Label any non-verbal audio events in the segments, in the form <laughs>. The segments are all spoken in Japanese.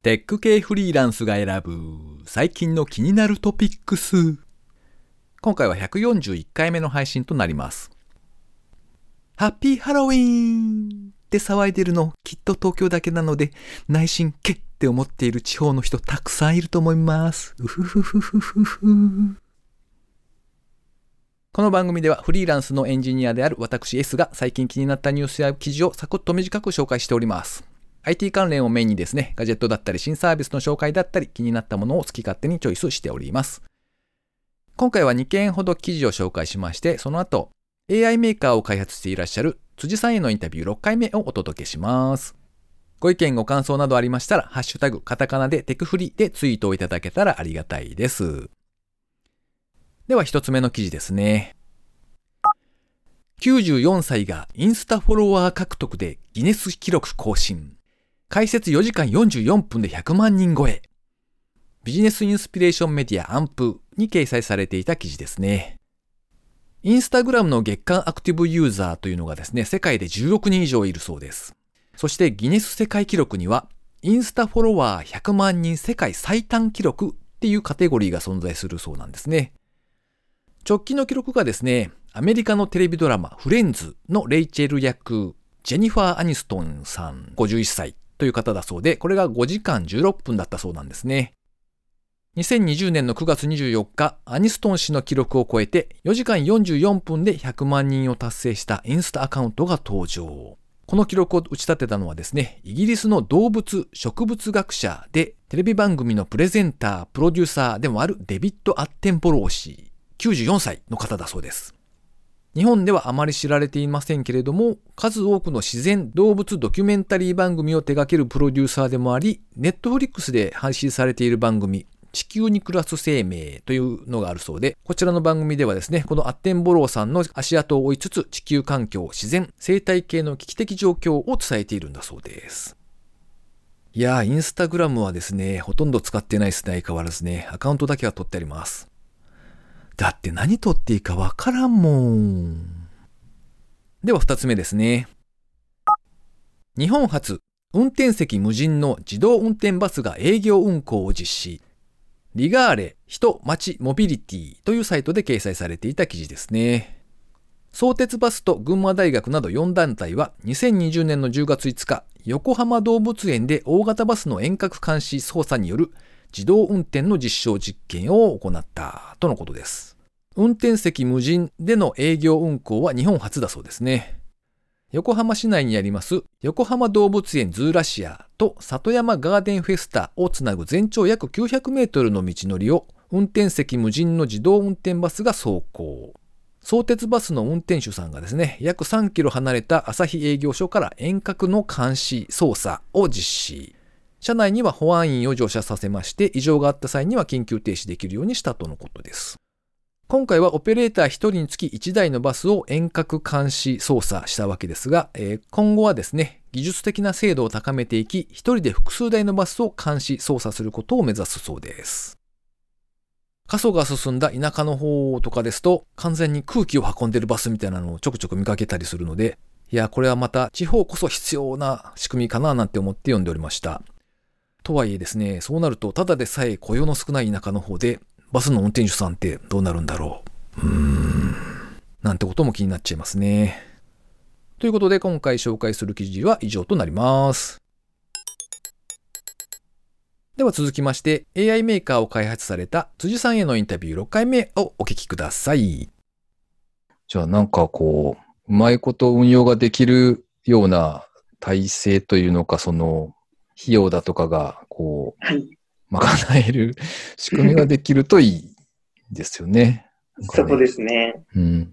テック系フリーランスが選ぶ最近の気になるトピックス。今回は141回目の配信となります。ハッピーハロウィーンって騒いでるのきっと東京だけなので内心けって思っている地方の人たくさんいると思います。うふふふふふふ。この番組ではフリーランスのエンジニアである私 S が最近気になったニュースや記事をサクッと短く紹介しております。IT 関連をメインにですね、ガジェットだったり新サービスの紹介だったり気になったものを好き勝手にチョイスしております。今回は2件ほど記事を紹介しまして、その後 AI メーカーを開発していらっしゃる辻さんへのインタビュー6回目をお届けします。ご意見ご感想などありましたら、ハッシュタグカタカナでテクフリでツイートをいただけたらありがたいです。では一つ目の記事ですね。94歳がインスタフォロワー獲得でギネス記録更新。開設4時間44分で100万人超え。ビジネスインスピレーションメディアアンプに掲載されていた記事ですね。インスタグラムの月間アクティブユーザーというのがですね、世界で10億人以上いるそうです。そしてギネス世界記録には、インスタフォロワー100万人世界最短記録っていうカテゴリーが存在するそうなんですね。直近の記録がですね、アメリカのテレビドラマフレンズのレイチェル役、ジェニファー・アニストンさん51歳という方だそうで、これが5時間16分だったそうなんですね。2020年の9月24日、アニストン氏の記録を超えて4時間44分で100万人を達成したインスタアカウントが登場。この記録を打ち立てたのはですね、イギリスの動物、植物学者で、テレビ番組のプレゼンター、プロデューサーでもあるデビッド・アッテンボロー氏、94歳の方だそうです。日本ではあまり知られていませんけれども、数多くの自然動物ドキュメンタリー番組を手掛けるプロデューサーでもあり、ネットフリックスで配信されている番組、地球に暮らす生命というのがあるそうで、こちらの番組ではですね、このアッテンボローさんの足跡を追いつつ、地球環境、自然、生態系の危機的状況を伝えているんだそうです。いやー、インスタグラムはですね、ほとんど使ってないですね、相変わらずね。アカウントだけは取ってあります。だって何取っていいかわからんもん。では二つ目ですね。日本初、運転席無人の自動運転バスが営業運行を実施。リガーレ人町モビリティというサイトで掲載されていた記事ですね。相鉄バスと群馬大学など4団体は2020年の10月5日、横浜動物園で大型バスの遠隔監視操作による自動運転の実証実験を行ったとのことです。運転席無人での営業運行は日本初だそうですね。横浜市内にあります横浜動物園ズーラシアと里山ガーデンフェスタをつなぐ全長約900メートルの道のりを運転席無人の自動運転バスが走行。相鉄バスの運転手さんがですね、約3キロ離れた朝日営業所から遠隔の監視操作を実施。車内には保安員を乗車させまして、異常があった際には緊急停止できるようにしたとのことです。今回はオペレーター1人につき1台のバスを遠隔監視操作したわけですが、えー今後はですね、技術的な精度を高めていき、1人で複数台のバスを監視操作することを目指すそうです。過疎が進んだ田舎の方とかですと、完全に空気を運んでるバスみたいなのをちょくちょく見かけたりするので、いや、これはまた地方こそ必要な仕組みかななんて思って読んでおりました。とはいえですね、そうなると、ただでさえ雇用の少ない田舎の方で、バスの運転手さんってどうなるんだろう。うーん。なんてことも気になっちゃいますね。ということで、今回紹介する記事は以上となります。では続きまして、AI メーカーを開発された辻さんへのインタビュー6回目をお聞きください。じゃあなんかこう、うまいこと運用ができるような体制というのか、その、費用だとかが、こう、はい。賄える <laughs> 仕組みができるといいですよね。そこですね。うん。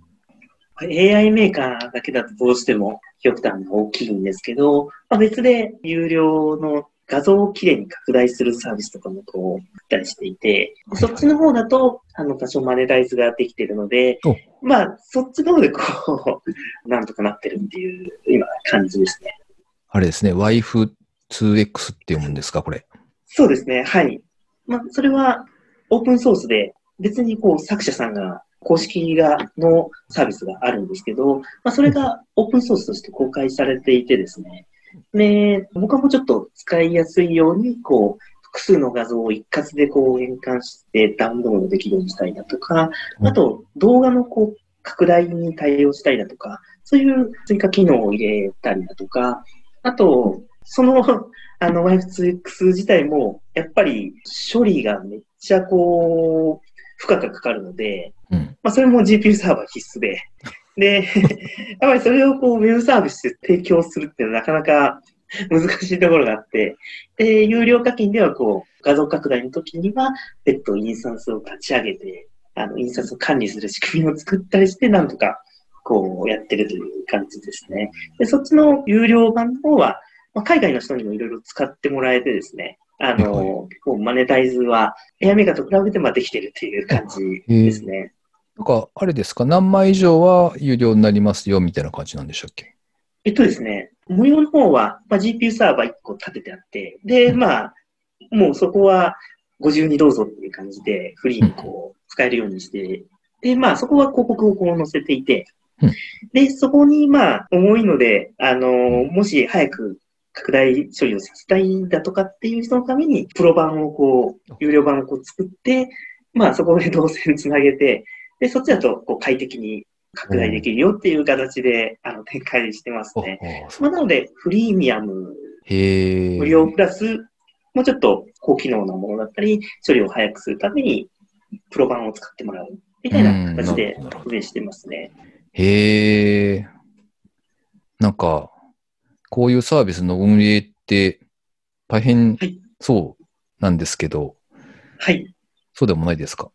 AI メーカーだけだとどうしても費用負担が大きいんですけど、まあ、別で有料の画像をきれいに拡大するサービスとかもこう、あったりしていて、そっちの方だと、あの、多少マネタイズができているのでお、まあ、そっちの方でこう、<laughs> なんとかなってるっていう、今、感じですね。あれですね、Wife2X って読むんですか、これ？そうですね。はい。まあ、それはオープンソースで、別にこう作者さんが公式がのサービスがあるんですけど、まあ、それがオープンソースとして公開されていてですね、で、僕はもうちょっと使いやすいように、こう、複数の画像を一括でこう変換してダウンロードできるようにしたりだとか、あと動画のこう拡大に対応したりだとか、そういう追加機能を入れたりだとか、あと、その、<laughs> あの Y2X 自体も、やっぱり処理がめっちゃこう、負荷がかかるので、うん。まあ、それも GPU サーバー必須で、で、<laughs> やっぱりそれをこう、ウェブサービスで提供するっていうのはなかなか <laughs> 難しいところがあって、で、有料課金ではこう、画像拡大の時には、別途インスタンスを立ち上げて、あの、インスタンスを管理する仕組みを作ったりして、なんとか、こう、やってるという感じですね。で、そっちの有料版の方は、まあ、海外の人にもいろいろ使ってもらえてですね、あはいの、結構マネタイズは、エアメガと比べてまあできてるっていう感じですね。なんか、あれですか、何枚以上は有料になりますよ、みたいな感じなんでしたっけ？えっとですね、無料の方は、まあ、GPU サーバー1個立ててあって、で、うん。まあ、もうそこはご自由にどうぞっていう感じで、フリーにこう、使えるようにして、で、まあ、そこは広告をこう載せていてうん、で、そこに、まあ、重いので、あの、もし早く拡大処理をさせたいだとかっていう人のために、プロ版をこう、有料版をこう作って、まあ、そこで動線つなげて、で、そっちだと、こう、快適に拡大できるよっていう形で、あの、展開してますね。まあ、なので、フリーミアム。無料プラス、もうちょっと高機能なものだったり、処理を早くするために、プロ版を使ってもらう、みたいな形で運営してますね。へえ。なんか、こういうサービスの運営って大変はい。そうなんですけど、はい。そうでもないですか？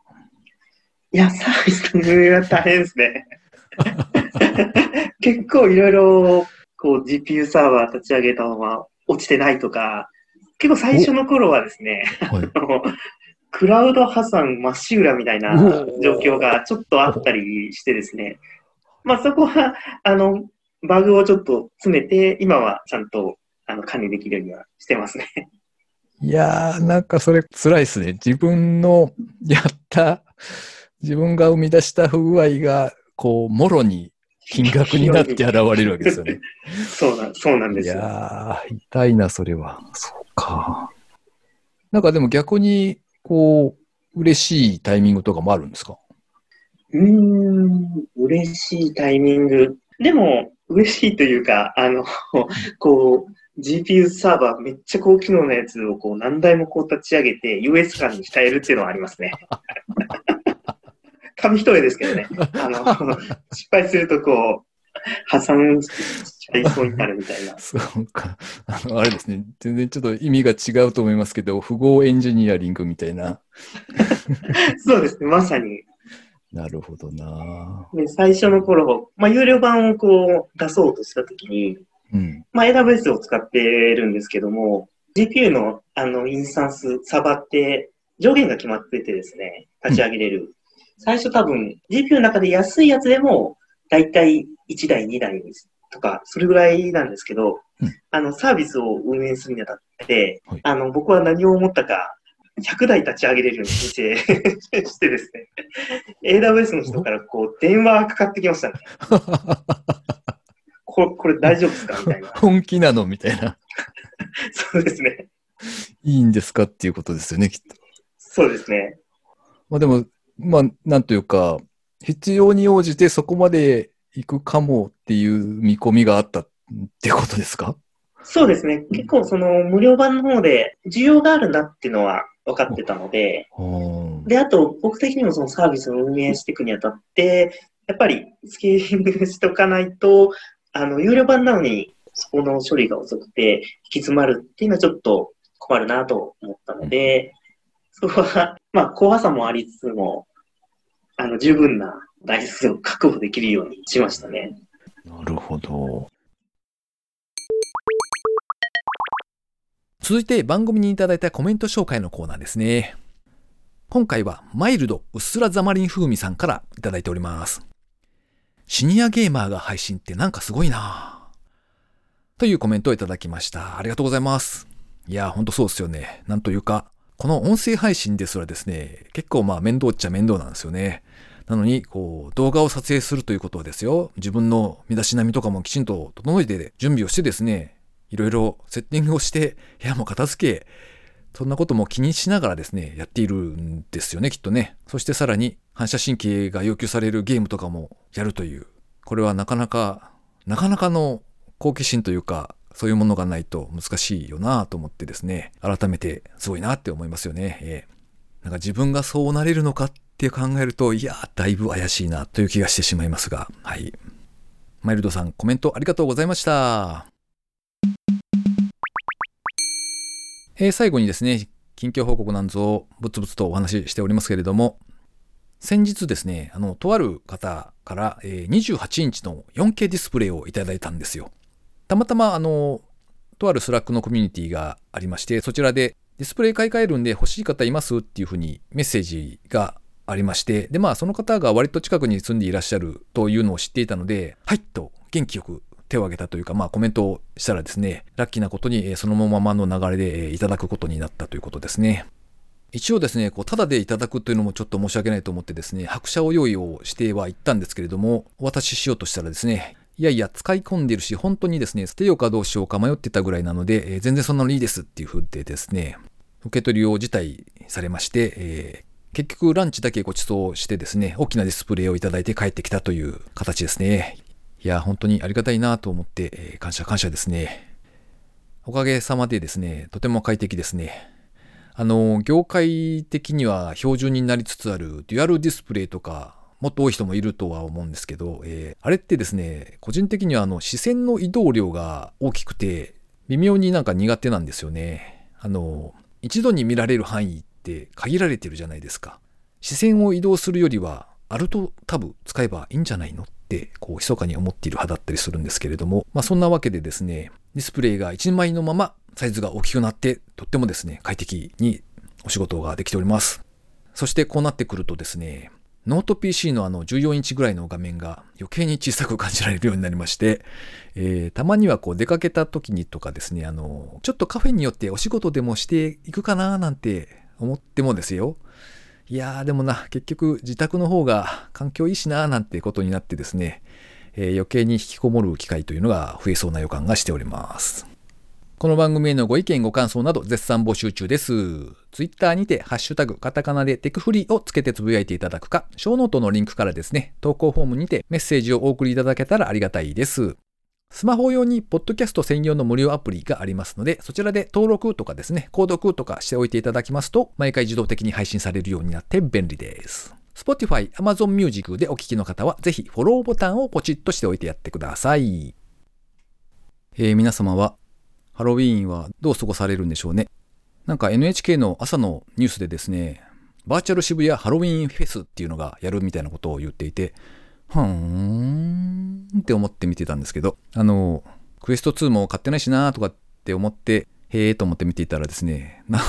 いや、サービスの運営は大変ですね。<laughs> 結構いろいろ、こう、GPU サーバー立ち上げたまま落ちてないとか、結構最初の頃はですね、クラウド破産まっしぐらみたいな状況がちょっとあったりしてですね、まあそこは、あの、バグをちょっと詰めて、今はちゃんとあの管理できるようにはしてますね。いやー、なんかそれ辛いですね。自分のやった、自分が生み出した不具合が、こう、もろに金額になって現れるわけですよね。<laughs> そうなん、そうなんでいすよ。やー、痛いな、それは。そうか。なんかでも逆に、こう、嬉しいタイミングとかもあるんですか？うーん、嬉しいタイミング。でも、嬉しいというか、あの、<laughs> こう、GPU サーバーめっちゃ高機能なやつをこう何台もこう立ち上げて US 間に控えるっていうのはありますね。<laughs> 紙一重ですけどね。あの、<laughs> 失敗するとこう、破産しちゃいそうになるみたいな。そうか。あの、あれですね。全然ちょっと意味が違うと思いますけど、符号エンジニアリングみたいな。そうですね、まさに。なるほどなで最初の頃、まあ、有料版をこう出そうとしたときに、うん。まあ、AWS を使ってるんですけども、GPU のあのインスタンス、サーバーって上限が決まっててですね、立ち上げれる。最初多分、GPU の中で安いやつでも、だいたい1台、2台とか、それぐらいなんですけど、うんあの、サービスを運営するにあたって、はいあの、僕は何を思ったか、100台立ち上げれるように申請 <laughs> してですね、AWS の人からこう、電話がかかってきましたね。<laughs> これ、これ大丈夫ですか？みたいな。<laughs> 本気なの？みたいな。そうですね。いいんですか？っていうことですよね、きっと。そうですね。まあでも、まあ、なんというか、必要に応じてそこまで行くかもっていう見込みがあったってことですか？そうですね。結構その無料版の方で需要があるなっていうのは分かってたので、うんで、あと僕的にもそのサービスを運営していくにあたって、やっぱりスケーリングしとかないと、あの、有料版なのにそこの処理が遅くて引き詰まるっていうのはちょっと困るなと思ったので、そこは、まあ、怖さもありつつも、あの、十分な台数を確保できるようにしましたね。なるほど。続いて番組にいただいたコメント紹介のコーナーですね。今回はマイルドうっすらザマリン風味さんからいただいております。シニアゲーマーが配信ってなんかすごいなぁというコメントをいただきました。ありがとうございます。いや、ほんとそうですよね。なんというか、この音声配信ですらですね、結構まあ面倒っちゃ面倒なんですよね。なのに、こう、動画を撮影するということはですよ、自分の身だしなみとかもきちんと整えて準備をしてですね、いろいろセッティングをして部屋も片付け、そんなことも気にしながらですね、やっているんですよね、きっとね。そしてさらに反射神経が要求されるゲームとかもやるという。これはなかなか、なかなかの好奇心というか、そういうものがないと難しいよなと思ってですね、改めてすごいなって思いますよね。えー、なんか自分がそうなれるのかって考えると、いや、だいぶ怪しいなという気がしてしまいますが、はい。マイルドさん、コメントありがとうございました。えー、最後にですね、近況報告なんぞをぶつぶつとお話ししておりますけれども、先日ですね、あの、とある方から、えー、28インチの 4K ディスプレイをいただいたんですよ。たまたま、あの、とあるスラックのコミュニティがありまして、そちらでディスプレイ買い替えるんで欲しい方いますっていうふうにメッセージがありまして、で、まあ、その方が割と近くに住んでいらっしゃるというのを知っていたので、はいと元気よく手を挙げたというか、まあコメントをしたらですね、ラッキーなことにそのままの流れでいただくことになったということですね。一応ですね、こう、ただでいただくというのもちょっと申し訳ないと思ってですね、拍車を用意をしてはいったんですけれども、お渡ししようとしたらですね、いやいや、使い込んでるし、本当にですね、捨てようかどうしようか迷ってたぐらいなので、えー、全然そんなのいいですっていう風でですね、受け取りを辞退されまして、えー、結局ランチだけご馳走してですね、大きなディスプレイをいただいて帰ってきたという形ですね。いや、本当にありがたいなと思って、えー、感謝感謝ですね。おかげさまでですね、とても快適ですね。あの、業界的には標準になりつつあるデュアルディスプレイとか、もっと多い人もいるとは思うんですけど、えー、あれってですね、個人的にはあの視線の移動量が大きくて、微妙になんか苦手なんですよね。あの、一度に見られる範囲って限られてるじゃないですか。視線を移動するよりは、アルトタブ使えばいいんじゃないのってこう密かに思っている派だったりするんですけれども、まあ、そんなわけでですねディスプレイが1枚のままサイズが大きくなってとってもですね快適にお仕事ができております。そしてこうなってくるとですねノート PC のあの14インチぐらいの画面が余計に小さく感じられるようになりまして、えー、たまにはこう出かけた時にとかですね、あの、ちょっとカフェによってお仕事でもしていくかななんて思ってもですよ、いやーでもな、結局自宅の方が環境いいしなーなんてことになってですね、えー、余計に引きこもる機会というのが増えそうな予感がしております。この番組へのご意見ご感想など絶賛募集中です。ツイッターにてハッシュタグカタカナでテクフリーをつけてつぶやいていただくか、ショーノートのリンクからですね、投稿フォームにてメッセージをお送りいただけたらありがたいです。スマホ用にポッドキャスト専用の無料アプリがありますので、そちらで登録とかですね、購読とかしておいていただきますと、毎回自動的に配信されるようになって便利です。Spotify、Amazon Music でお聴きの方は、ぜひフォローボタンをポチッとしておいてやってください。えー、皆様は、ハロウィーンはどう過ごされるんでしょうね。なんか NHK の朝のニュースでですね、バーチャル渋谷ハロウィーンフェスっていうのがやるみたいなことを言っていて、はーんって思って見てたんですけど、あの、クエスト2も買ってないしなーとかって思って、へえーと思って見ていたらですね、な、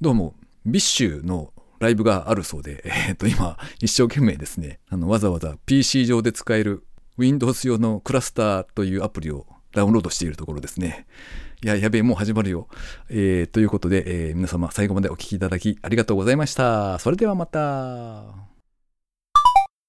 どうも、ビッシュのライブがあるそうで、えっ、と、今、一生懸命ですね、あの、わざわざ PC 上で使える Windows 用のクラスターというアプリをダウンロードしているところですね。いや、やべえ、もう始まるよ。えー、ということで、えー、皆様最後までお聴きいただきありがとうございました。それではまた。